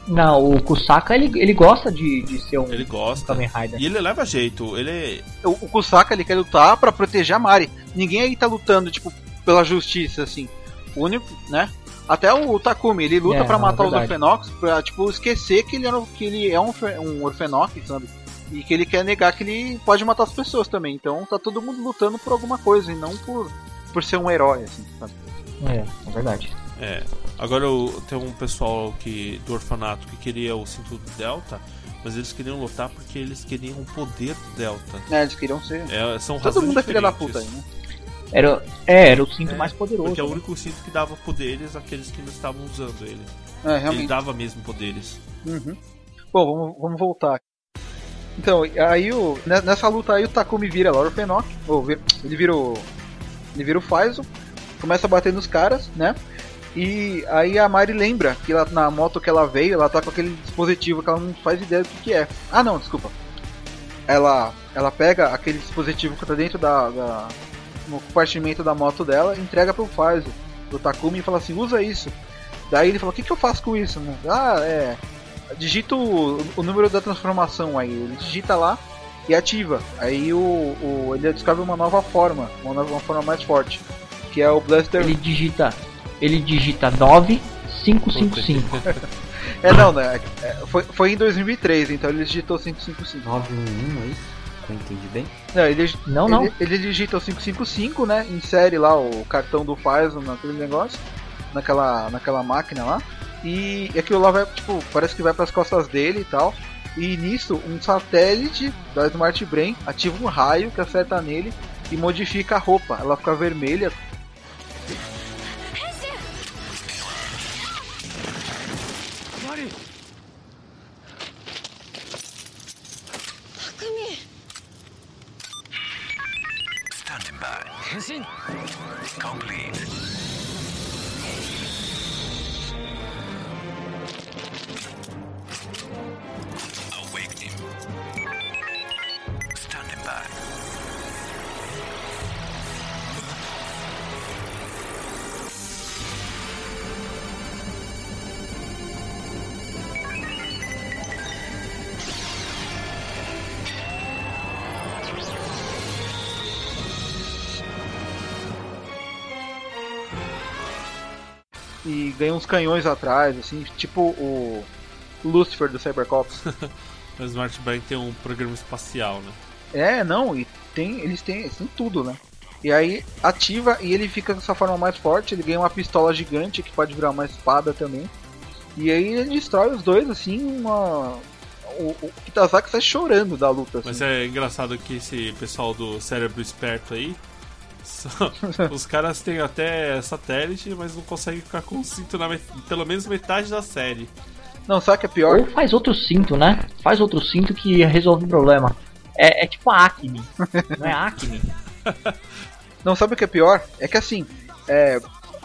Não, o Kusaka ele, ele gosta de, de ser um, ele gosta. Kamen Rider. E ele leva jeito, ele o, o Kusaka ele quer lutar para proteger a Mari. Ninguém aí tá lutando tipo pela justiça assim. O único, né? Até o Takumi, ele luta é, para matar é os Orfenox pra tipo esquecer que ele, era, que ele é um, um Orfenox, sabe? E que ele quer negar que ele pode matar as pessoas também. Então tá todo mundo lutando por alguma coisa e não por por ser um herói assim, sabe? É, é verdade. É. Agora tem um pessoal que, do orfanato que queria o cinto do Delta, mas eles queriam lutar porque eles queriam o poder do Delta. É, eles queriam ser. É, são Todo mundo é filha da puta aí, né? Era, é, era o cinto é, mais poderoso. Porque é o né? único cinto que dava poderes àqueles que não estavam usando ele. É, realmente. Ele dava mesmo poderes. Uhum. Bom, vamos, vamos voltar. Então, aí o, nessa luta aí o Takumi vira lá o Orfenok, ou ele vira o. Ele vira o Faizo, começa a bater nos caras, né? E aí a Mari lembra que ela, na moto que ela veio, ela tá com aquele dispositivo que ela não faz ideia do que, que é. Ah não, desculpa. Ela, ela pega aquele dispositivo que tá dentro da, da no compartimento da moto dela, entrega pro Faizo, pro Takumi e fala assim, usa isso. Daí ele fala, o que, que eu faço com isso? Ah, é. Digita o, o número da transformação aí. Ele digita lá e ativa. Aí o, o, ele descobre uma nova forma, uma, nova, uma forma mais forte. Que é o Blaster. Ele digita ele digita 9555. é, não, né? É, foi, foi em 2003, então ele digitou 555. 911, é isso? Eu entendi bem? Não, ele, não, não. Ele, ele digita o 555, né? Insere lá o cartão do Pfizer naquele negócio, naquela, naquela máquina lá. E aquilo lá vai, tipo, parece que vai para as costas dele e tal. E nisso, um satélite da Smart Brain ativa um raio que acerta nele e modifica a roupa. Ela fica vermelha, canhões atrás, assim, tipo o Lucifer do Cybercops. o Smart Brain tem um programa espacial, né? É, não, e tem, eles têm, eles têm tudo, né? E aí ativa e ele fica com essa forma mais forte, ele ganha uma pistola gigante que pode virar uma espada também. E aí ele destrói os dois, assim, uma. O, o Kitazaki sai chorando da luta. Assim. Mas é engraçado que esse pessoal do cérebro esperto aí, Os caras têm até satélite, mas não conseguem ficar com o cinto na met... pelo menos metade da série. Não, sabe que é pior? Ou faz outro cinto, né? Faz outro cinto que resolve o problema. É, é tipo a Acme, não é Acme. não, sabe o que é pior? É que assim, é,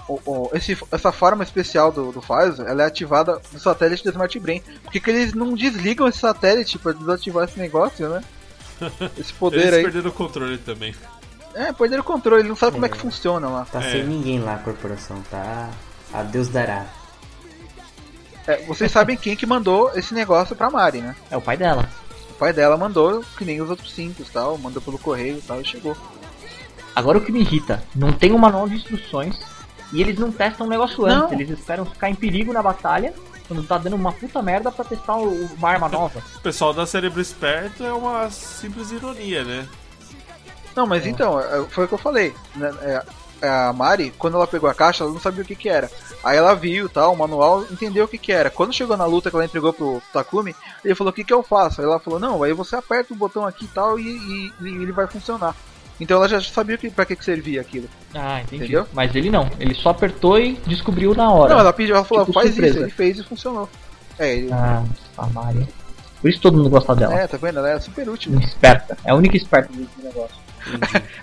o- o- esse- essa forma especial do, do Faizo, ela é ativada no satélite do Smart Brain. Por que, que eles não desligam esse satélite pra desativar esse negócio, né? Esse poder Eles aí. perderam o controle também. É, perderam o controle, ele não sabe como é que É. funciona lá. Tá É. sem ninguém lá a corporação, tá? A Deus dará. É, vocês sabem quem que mandou esse negócio pra Mari, né? É o pai dela. O pai dela mandou, que nem os outros cinco e tal, mandou pelo correio e tal, e chegou. Agora o que me irrita, não tem um manual de instruções e eles não testam o negócio antes, Não. eles esperam ficar em perigo na batalha, quando tá dando uma puta merda pra testar o- uma arma nova. O pessoal da Cérebro Esperto é uma simples ironia, né? Não, mas então, é, foi o que eu falei. né? É, a Mari, quando ela pegou a caixa, ela não sabia o que que era. Aí ela viu tal, o manual, entendeu o que que era. Quando chegou na luta que ela entregou pro Takumi, ele falou, o que que eu faço? Aí ela falou, não, aí você aperta o botão aqui e tal, e, e- e ele vai funcionar. Então ela já sabia que, pra que que servia aquilo. Ah, entendi. Entendeu? Mas ele não, ele só apertou e descobriu na hora. Não, ela pediu, ela falou, Tipo faz surpresa. isso, ele fez e funcionou. É, ele, Ah, a Mari. Por isso todo mundo gosta dela. é, tá vendo? Ela é super útil. Esperta. É a única esperta desse negócio.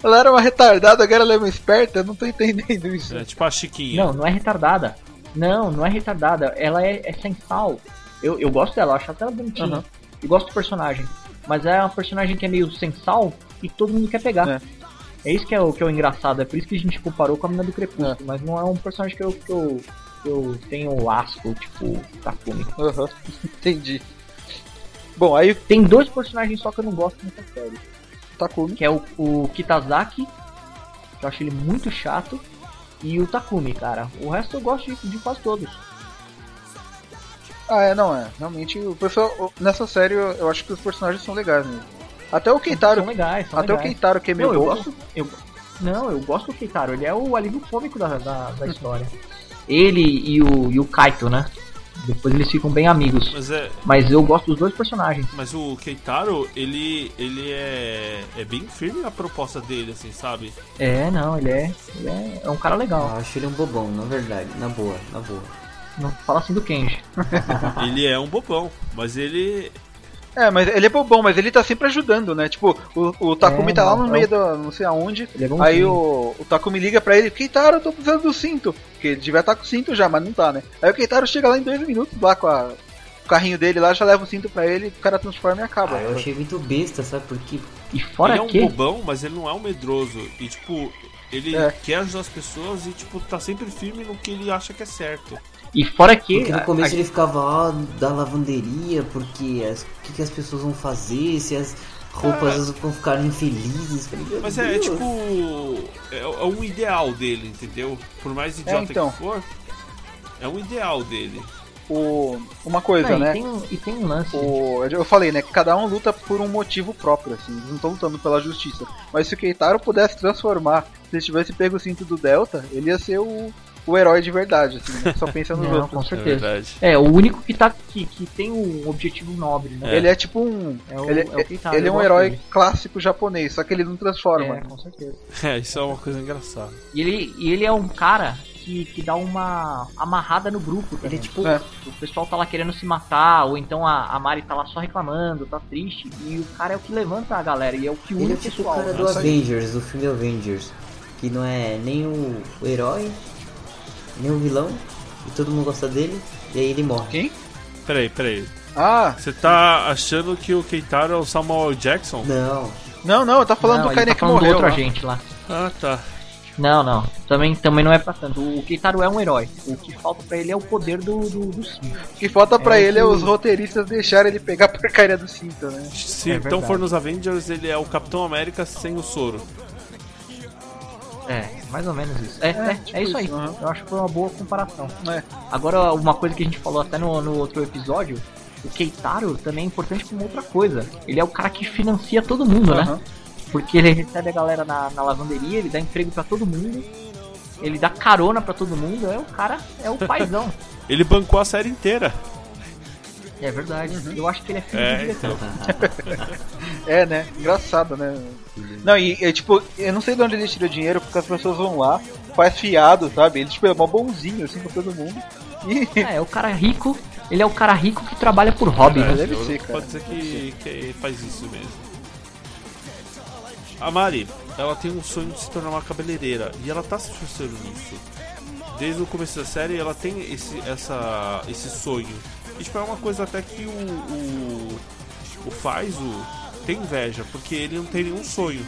Ela era uma retardada, agora ela é uma esperta, eu não tô entendendo isso. É tipo a Chiquinha. Não, não é retardada. Não, não é retardada. Ela é, é sensal. Eu, eu gosto dela, eu acho ela bonitinha. Eu gosto do personagem. Mas é uma personagem que é meio sensal e todo mundo quer pegar. É. É, isso que é, o, que é o engraçado. É por isso que a gente comparou com a mina do Crepúsculo. Mas não é um personagem que eu, que eu, que eu tenho asco, tipo Takumi. Aham, entendi. Bom, aí Tem dois personagens só que eu não gosto nessa série. Takumi. Que é o, o Kitazaki, que eu acho ele muito chato. E o Takumi, cara. O resto eu gosto de, de quase todos. Ah, é, não é. Realmente, o pessoal. Nessa série eu, acho que os personagens são legais mesmo. Até o Keitaro. São legais, são Até o legais. Keitaro que é meio Não, eu gosto. Eu, não, eu gosto do Keitaro, ele é o alívio cômico da, da, da história. Ele e o, e o Kaito, né? Depois eles ficam bem amigos. Mas é. Mas eu gosto dos dois personagens. Mas o Keitaro, ele. ele é. é bem firme na proposta dele, assim, sabe? É, não, ele é. Ele é, é um cara Eu legal. acho ele um bobão, na verdade. Na boa, na boa. Não fala assim do Kenji. ele é um bobão, mas ele. É, mas ele é bobão, mas ele tá sempre ajudando, né? Tipo, o, o Takumi É, tá lá no é meio o- da. não sei aonde. É. Aí o, o Takumi liga pra ele, Keitaro, eu tô precisando do cinto. Porque ele devia estar com o cinto já, mas não tá, né? Aí o Keitaro chega lá em dois minutos lá com a- o carrinho dele lá, já leva o cinto pra ele, o cara transforma e acaba. Ah, eu achei muito besta, sabe por quê? E fora ele é um bobão, mas ele não é um medroso. E tipo, ele É. quer ajudar as pessoas e tipo, tá sempre firme no que ele acha que é certo. E fora que. Porque no começo a- ele ficava ó, da lavanderia, porque as- o que, que as pessoas vão fazer, se as roupas vão ficar infelizes. Falei, Mas é, é tipo. É, é um ideal dele, entendeu? Por mais idiota então. que for, é um ideal dele. O, uma coisa, Não, e, né? tem, um- e tem um lance. O, eu falei, né? Que cada um luta por um motivo próprio, assim. Eles não estão lutando pela justiça. Mas se o Keitaro pudesse transformar, se ele tivesse pego o cinto do Delta, ele ia ser o, o herói de verdade, assim. Né? Só pensa nos Não, outros. com É certeza. verdade. É, o único que, tá, que, que tem um objetivo nobre, né? Ele é tipo um. É o- ele é o Keitaro, ele é um herói dele. clássico japonês, só que ele não transforma. É, com certeza. É, isso é uma coisa engraçada. E ele, e ele é um cara que, que dá uma amarrada no grupo. Ele também. é tipo. É. O pessoal tá lá querendo se matar, ou então a, a Mari tá lá só reclamando, tá triste. E o cara é o que levanta a galera, e é o que une Ele é o tipo o pessoal. cara né? do Avengers, do filme Avengers. Que não é nem o, o herói, nem o vilão, e todo mundo gosta dele, e aí ele morre. Quem? Peraí, peraí. Ah, Você tá achando que o Keitaro é o Samuel Jackson? Não, não, não, tá falando Não, do cara tá que falando do morreu. outro lá. agente lá. Ah, tá. Não, não. Também, também não é pra tanto. O Keitaro é um herói. O que falta pra ele é o poder do, do, do cinto. O que falta pra É ele é que- os roteiristas deixarem ele pegar a porcaria do cinto, né? Se É então for nos Avengers, ele é o Capitão América sem o soro. É, mais ou menos isso. É, é, tipo é isso aí. isso, aham. Eu acho que foi uma boa comparação. É. Agora, uma coisa que a gente falou até no, no outro episódio, o Keitaro também é importante como outra coisa. Ele é o cara que financia todo mundo, né? Aham. Porque ele recebe a galera na, na lavanderia, ele dá emprego pra todo mundo, ele dá carona pra todo mundo, é o cara, é o paizão. Ele bancou a série inteira. É verdade. Uhum. Eu acho que ele é filho É, do diretor. É, né? Engraçado, né? Não, e é tipo, eu não sei de onde ele tira o dinheiro, porque as pessoas vão lá, faz fiado, sabe? Ele tipo, é mó bonzinho assim com todo mundo. E. É, é o cara rico, ele é o cara rico que trabalha por hobby, É, né? deve ser, cara. Pode ser que, que faz isso mesmo. A Mari, ela tem um sonho de se tornar uma cabeleireira e ela tá se esforçando nisso. desde o começo da série, ela tem esse, essa, esse sonho. E tipo, é uma coisa até que o, o, o Faizo tem inveja, porque ele não tem nenhum sonho.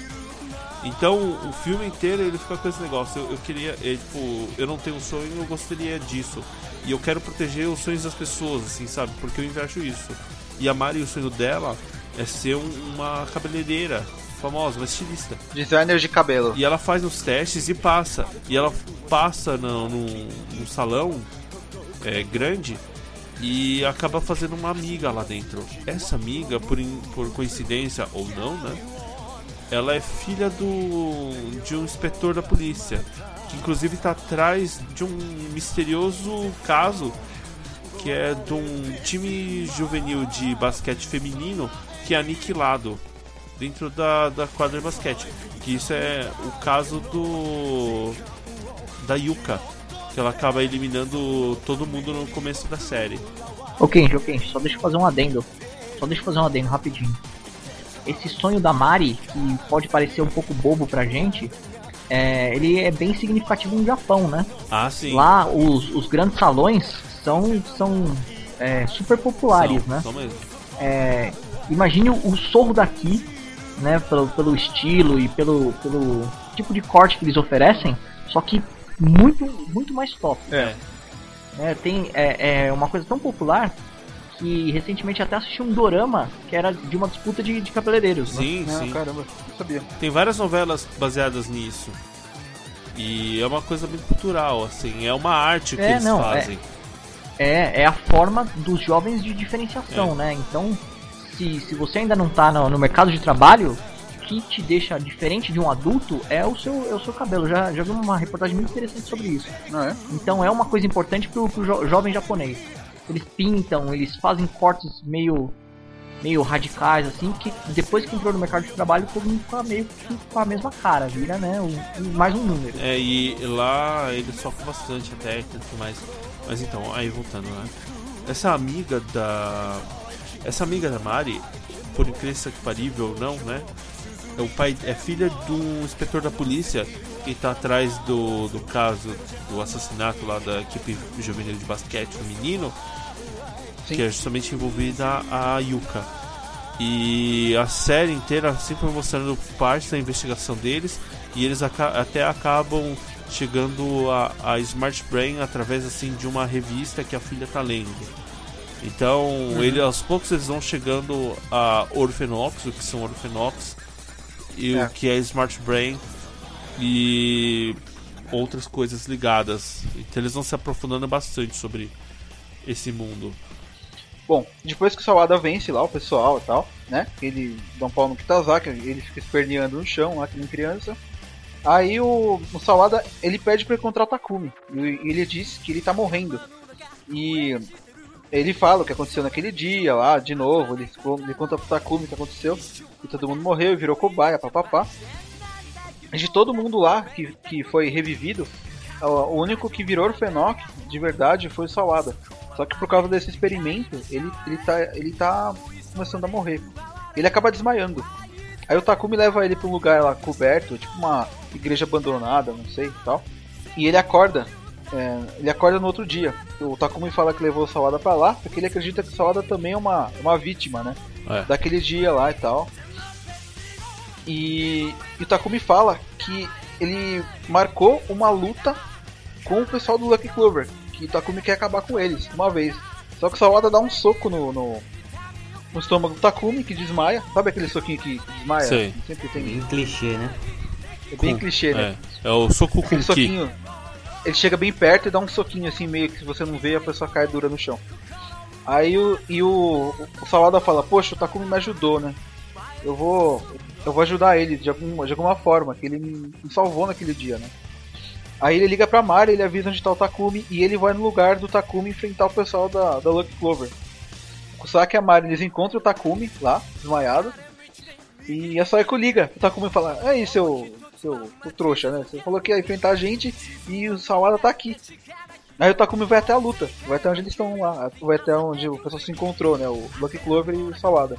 Então o filme inteiro ele fica com esse negócio. Eu, eu queria, é, tipo, eu não tenho um sonho, eu gostaria disso. E eu quero proteger os sonhos das pessoas, assim, sabe? Porque eu invejo isso. E a Mari, o sonho dela é ser um, uma cabeleireira famosa, uma estilista. Designer de cabelo. E ela faz os testes e passa. E ela passa no, no, no salão é, grande e acaba fazendo uma amiga lá dentro. Essa amiga, por, por coincidência ou não, né? Ela é filha do de um inspetor da polícia, que inclusive está atrás de um misterioso caso que é de um time juvenil de basquete feminino que é aniquilado dentro da, da quadra de basquete. Que isso é o caso do da Yuka, que ela acaba eliminando todo mundo no começo da série. Ok, ok, só deixa eu fazer um adendo. Só deixa eu fazer um adendo rapidinho. Esse sonho da Mari, que pode parecer um pouco bobo pra gente, é, ele é bem significativo no Japão, né? Ah, sim. Lá os, os grandes salões são, são é, super populares, são, né? São mesmo. É, imagine o sorro daqui, né? Pelo, pelo estilo e pelo, pelo tipo de corte que eles oferecem, só que muito, muito mais top. É. É, tem, é, é uma coisa tão popular que recentemente até assisti um dorama que era de uma disputa de, de cabeleireiros. né? Sim, Não, sim. caramba, não sabia. Tem várias novelas baseadas nisso. E é uma coisa bem cultural, assim, é uma arte que É, eles não, fazem. É, é a forma dos jovens de diferenciação, É. né? Então, se, se você ainda não tá no, no mercado de trabalho, que te deixa diferente de um adulto é o seu, é o seu cabelo. Já, já vi uma reportagem muito interessante sobre isso. Não é? Então é uma coisa importante pro, pro jo- jovem japonês. Eles pintam, eles fazem cortes meio meio radicais, assim, que depois que entrou no mercado de trabalho, todo mundo fica meio que com a mesma cara, vira, né? um- mais um número. É, e lá ele sofre bastante até e tudo mais. Mas então, aí voltando, né? Essa amiga da. Essa amiga da Mari, por incrível que parível ou não, né? É o pai é filha do inspetor da polícia que tá atrás do, do caso do assassinato lá da equipe juvenil de basquete feminino. Sim. Que é justamente envolvida a Yuka. E a série inteira sempre mostrando parte da investigação deles e eles aca- até acabam chegando a, a Smart Brain através assim de uma revista que a filha tá lendo. Então, ele, aos poucos eles vão chegando a Orphenox, o que são Orphenox, e É. o que é Smart Brain e outras coisas ligadas. Então eles vão se aprofundando bastante sobre esse mundo. Bom, depois que o Sawada vence lá o pessoal e tal, né? Ele dá um pau no Kitazaki, ele fica esperneando no chão lá que nem criança. Aí o, o Sawada ele pede pra encontrar o Takumi. E ele diz que ele tá morrendo. E ele fala o que aconteceu naquele dia lá, de novo. Ele, ele conta pro Takumi o que aconteceu. Que todo mundo morreu e virou cobaia, papapá. E de todo mundo lá que, que foi revivido, o único que virou Orfenoc de verdade foi o Sawada. Só que por causa desse experimento, ele, ele, tá, ele tá começando a morrer. Ele acaba desmaiando. Aí o Takumi leva ele pra um lugar lá coberto, tipo uma igreja abandonada, não sei e tal. E ele acorda. É, ele acorda no outro dia. O Takumi fala que levou o Sawada pra lá, porque ele acredita que o Sawada também é uma, uma vítima, né? É. Daquele dia lá e tal. E, e o Takumi fala que ele marcou uma luta com o pessoal do Lucky Clover. Que o Takumi quer acabar com eles, uma vez. Só que o Sawada dá um soco no, no, no estômago do Takumi, que desmaia. Sabe aquele soquinho que desmaia? Sei. Sempre tem. Bem clichê, né? É bem Com- clichê, né? É, é o soco com Aquele ki. soquinho. Ele chega bem perto e dá um soquinho assim, meio que se você não vê, a pessoa cai dura no chão. Aí o, e o, o Sawada fala, poxa, o Takumi me ajudou, né? Eu vou. Eu vou ajudar ele de, algum, de alguma forma, que ele me, me salvou naquele dia, né? Aí ele liga pra Mari, ele avisa onde tá o Takumi e ele vai no lugar do Takumi enfrentar o pessoal da, da Lucky Clover. O Kusaki e a Mari, eles encontram o Takumi lá, desmaiado. E a Saiko liga. O Takumi fala: É aí, seu, seu, seu trouxa, né? Você falou que ia enfrentar a gente e o Sawada tá aqui. Aí o Takumi vai até a luta, vai até onde eles estão lá, vai até onde o pessoal se encontrou, né? O Lucky Clover e o Sawada.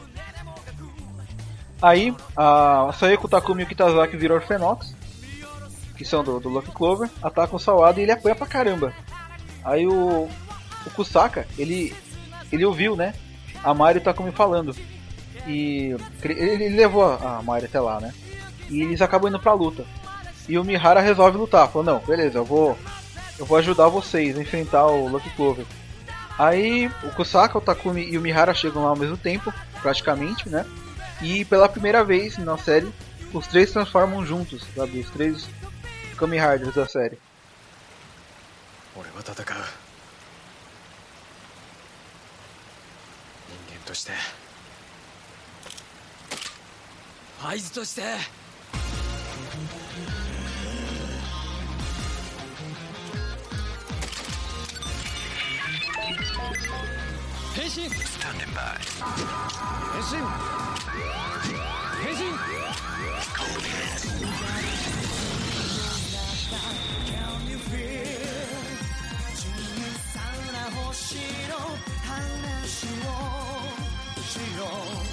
Aí a Saeko, o Takumi e o Kitazaki viram Orphenox. que são do, do Lucky Clover, atacam o Sawada e ele apanha pra caramba. Aí o, o Kusaka, ele, ele ouviu, né? A Mario me falando. E ele, ele levou a Mario até lá, né? E eles acabam indo pra luta. E o Mihara resolve lutar. Falou, não, beleza, eu vou. Eu vou ajudar vocês a enfrentar o Lucky Clover. Aí o Kusaka, o Takumi e o Mihara chegam lá ao mesmo tempo, praticamente, né? E pela primeira vez na série, os três transformam juntos, sabe? Os três Kamen Riders da série. 変身。変身。変身。星の話をしよう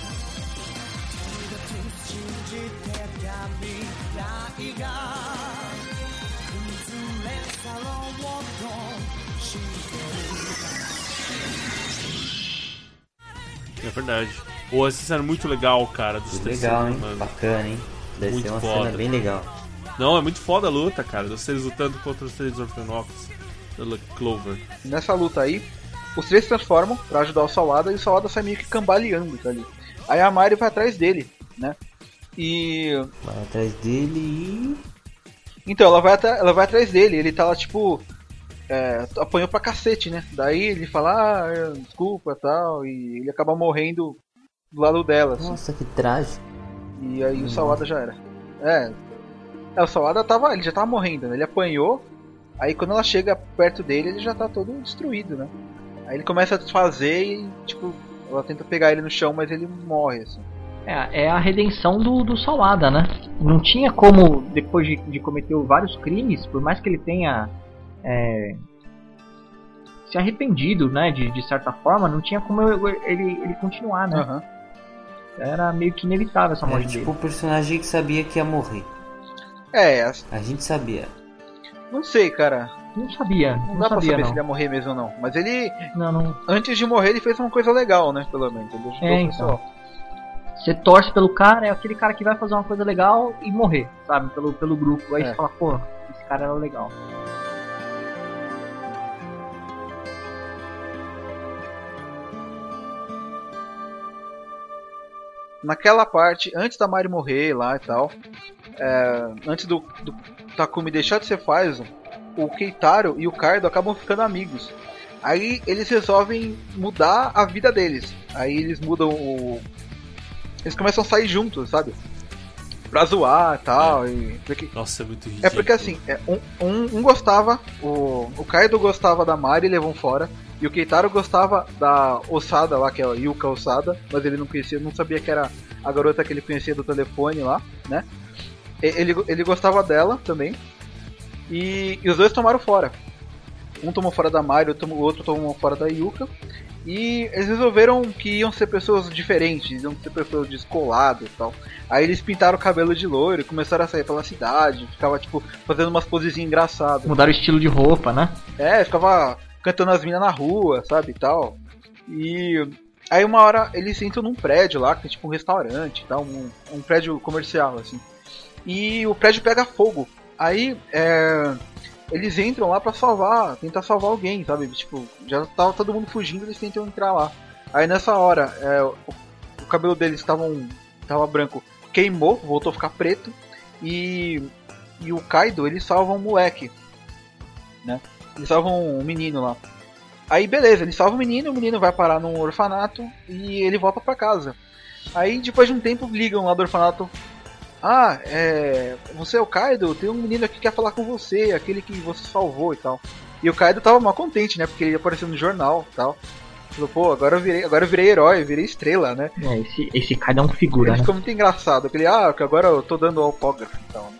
信じてた未来が崩れ去ろうとして É verdade. Pô, essa cena é muito legal, cara. Dos Que três legal, hein? humanos. Bacana, hein? Deve Muito ser uma foda. cena bem legal. Não, é muito foda a luta, cara. Dos seres lutando contra os três Orphanox da Lucky Clover. Nessa luta aí, os três se transformam pra ajudar o Sawada e o Sawada sai meio que cambaleando tá ali. Aí a Mario vai atrás dele, né? E. Vai atrás dele e. Então, ela vai, ela vai atrás dele, ele tá lá tipo. É, apanhou pra cacete, né? Daí ele fala, ah, desculpa e tal, e ele acaba morrendo do lado dela, assim. Nossa, que trágico. E aí o Sawada já era. É. É, o Sawada tava. Ele já tava morrendo, né? Ele apanhou. Aí quando ela chega perto dele, ele já tá todo destruído, né? Aí ele começa a desfazer e, tipo, ela tenta pegar ele no chão, mas ele morre, assim. É, é a redenção do, do Sawada, né? Não tinha como, depois de, de cometer vários crimes, por mais que ele tenha é, se arrependido, né, de, de certa forma, não tinha como ele, ele, ele continuar, né? Aham. Era meio que inevitável essa É morte tipo dele. o personagem que sabia que ia morrer. É, as- A gente sabia. não sei, cara. Não sabia, Não, não, dá pra sabia saber não. se ele ia morrer mesmo ou não. Mas ele, Não, não. antes de morrer, ele fez uma coisa legal, né? Pelo menos. Ele ajudou É, o pessoal. Você torce pelo cara, é aquele cara que vai fazer uma coisa legal e morrer, sabe? Pelo, pelo grupo. Aí É. você fala, pô, esse cara era legal. Naquela parte, antes da Mari morrer lá e tal, é, antes do, do Takumi deixar de ser Faizo, o Keitaro e o Kaido acabam ficando amigos. Aí eles resolvem mudar a vida deles. Aí eles mudam o. Eles começam a sair juntos, sabe? Pra zoar e tal. E... porque- Nossa, é muito É ridículo. porque assim, é, um, um, um gostava, o, o Kaido gostava da Mari e levou fora. E o Keitaro gostava da Osada lá, que é a Yuka Osada, mas ele não conhecia, não sabia que era a garota que ele conhecia do telefone lá, né? Ele, ele gostava dela também. E, e os dois tomaram fora. Um tomou fora da Mari, o outro tomou fora da Yuka. E eles resolveram que iam ser pessoas diferentes, iam ser pessoas descoladas e tal. Aí eles pintaram o cabelo de loiro e começaram a sair pela cidade, ficava tipo fazendo umas posezinhas engraçadas. Mudaram o estilo de roupa, né? É, ficava cantando as minas na rua, sabe, e tal. E aí uma hora eles entram num prédio lá, que tem tipo um restaurante e tal, um, um prédio comercial, assim. E o prédio pega fogo. Aí é, eles entram lá pra salvar, tentar salvar alguém, sabe? Tipo, já tava todo mundo fugindo, eles tentam entrar lá. Aí nessa hora, é, o, o cabelo deles tava, um, tava branco, queimou, voltou a ficar preto. E, e o Kaido, ele salva um moleque. Né? Eles salvam um menino lá. Aí beleza, ele salva o menino, o menino vai parar num orfanato e ele volta pra casa. Aí depois de um tempo ligam lá do orfanato. Ah, é. Você é o Kaido? Tem um menino aqui que quer falar com você, aquele que você salvou e tal. E o Kaido tava mal contente, né? Porque ele apareceu no jornal e tal. Falou, pô, agora eu virei, agora eu virei herói, eu virei estrela, né? É, esse, esse cara é um figura, Ele né? ficou muito engraçado. Aquele, ah, que agora eu tô dando autógrafo e tal. né?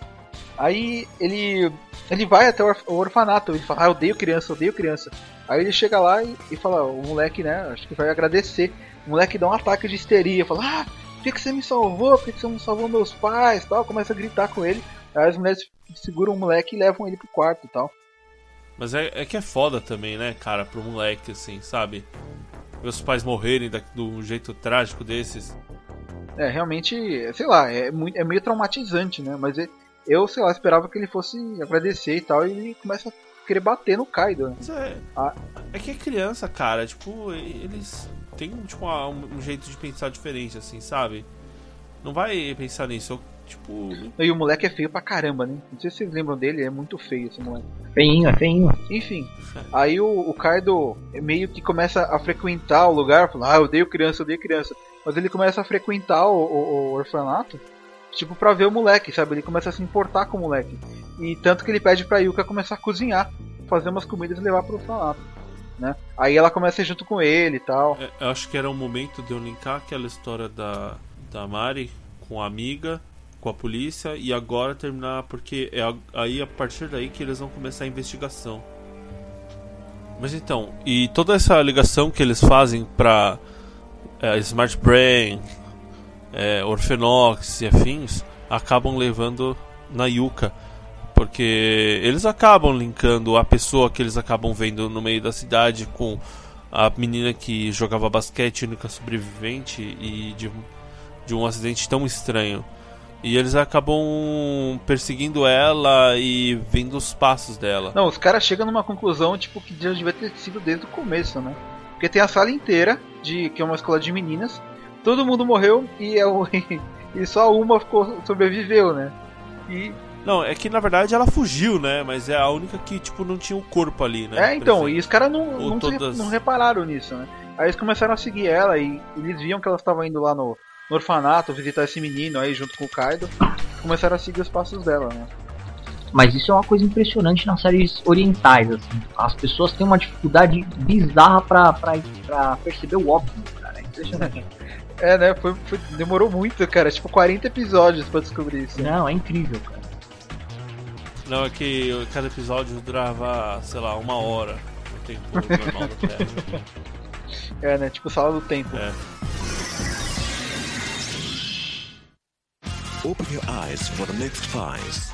Aí ele ele vai até o orf- o orfanato, ele fala, ah, eu odeio criança, eu odeio criança. Aí ele chega lá e, e fala, o moleque, né, acho que vai agradecer. O moleque dá um ataque de histeria, fala, ah, por que, que você me salvou? Por que, que você não salvou meus pais? tal Começa a gritar com ele. Aí as mulheres seguram o moleque e levam ele pro quarto tal. Mas é, é que é foda também, né, cara, pro moleque, assim, sabe? Os pais morrerem da, de um jeito trágico desses. É, realmente, sei lá, é, muito, é meio traumatizante, né? Mas é- eu, sei lá, esperava que ele fosse agradecer e tal, e ele começa a querer bater no Kaido, né? Mas é, Ah. é que é criança, cara, tipo, eles têm tipo, uma- um, um jeito de pensar diferente, assim, sabe? Não vai pensar nisso, eu, tipo. E o moleque é feio pra caramba, né? Não sei se vocês lembram dele, é muito feio esse moleque. Feinho, é feinho. Enfim, aí o, o Kaido meio que começa a frequentar o lugar, falando, ah, eu odeio criança, eu odeio criança. Mas ele começa a frequentar o, o- o orfanato, tipo, pra ver o moleque, sabe? Ele começa a se importar com o moleque. E tanto que ele pede pra Yuka começar a cozinhar, fazer umas comidas e levar pro orfanato, né? Aí ela começa junto com ele e tal. É, Eu acho que era o momento de eu linkar aquela história da, da Mari com a amiga, com a polícia, e agora terminar, porque é aí a partir daí que eles vão começar a investigação. Mas então, e toda essa ligação que eles fazem pra é, Smart Brain, é, Orphenox e afins, acabam levando na Yuka. Porque eles acabam linkando a pessoa que eles acabam vendo no meio da cidade com a menina que jogava basquete, única sobrevivente e de, de um acidente tão estranho. E eles acabam perseguindo ela e vendo os passos dela. Não, os caras chegam numa conclusão, tipo, que já devia ter sido desde o começo, né? Porque tem a sala inteira, de que é uma escola de meninas, todo mundo morreu e, é o, e só uma ficou, sobreviveu, né? E Não, é que na verdade ela fugiu, né? Mas é a única que, tipo, não tinha o corpo ali, né? É, então, e os caras não, não, se- todas- não repararam nisso, né? Aí eles começaram a seguir ela e eles viam que ela estava indo lá no, no orfanato visitar esse menino aí junto com o Kaido. Começaram a seguir os passos dela, né? Mas isso é uma coisa impressionante nas séries orientais, assim. As pessoas têm uma dificuldade bizarra pra, pra, pra perceber o óbvio, cara. É impressionante. É, né? Foi, foi- demorou muito, cara. Tipo, 40 episódios pra descobrir isso. Não, é incrível, cara. Não, é que cada episódio durava, sei lá, uma hora. O tempo normal da. É, né? Tipo, sala do tempo. É. Open your eyes for the next files.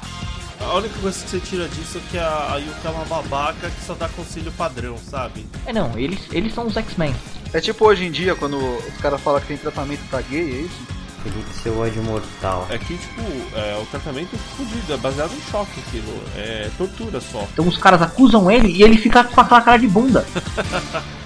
A única coisa que você tira disso é que a, a Yuka é uma babaca que só dá conselho padrão, sabe? É não, eles, eles são os X-Men. É tipo hoje em dia, quando os caras falam que tem tratamento pra gay, é isso? Felipe, seu ódio mortal. É que, tipo, é, o tratamento é fudido, é baseado em choque aquilo. É tortura só. Então os caras acusam ele e ele fica com aquela cara de bunda.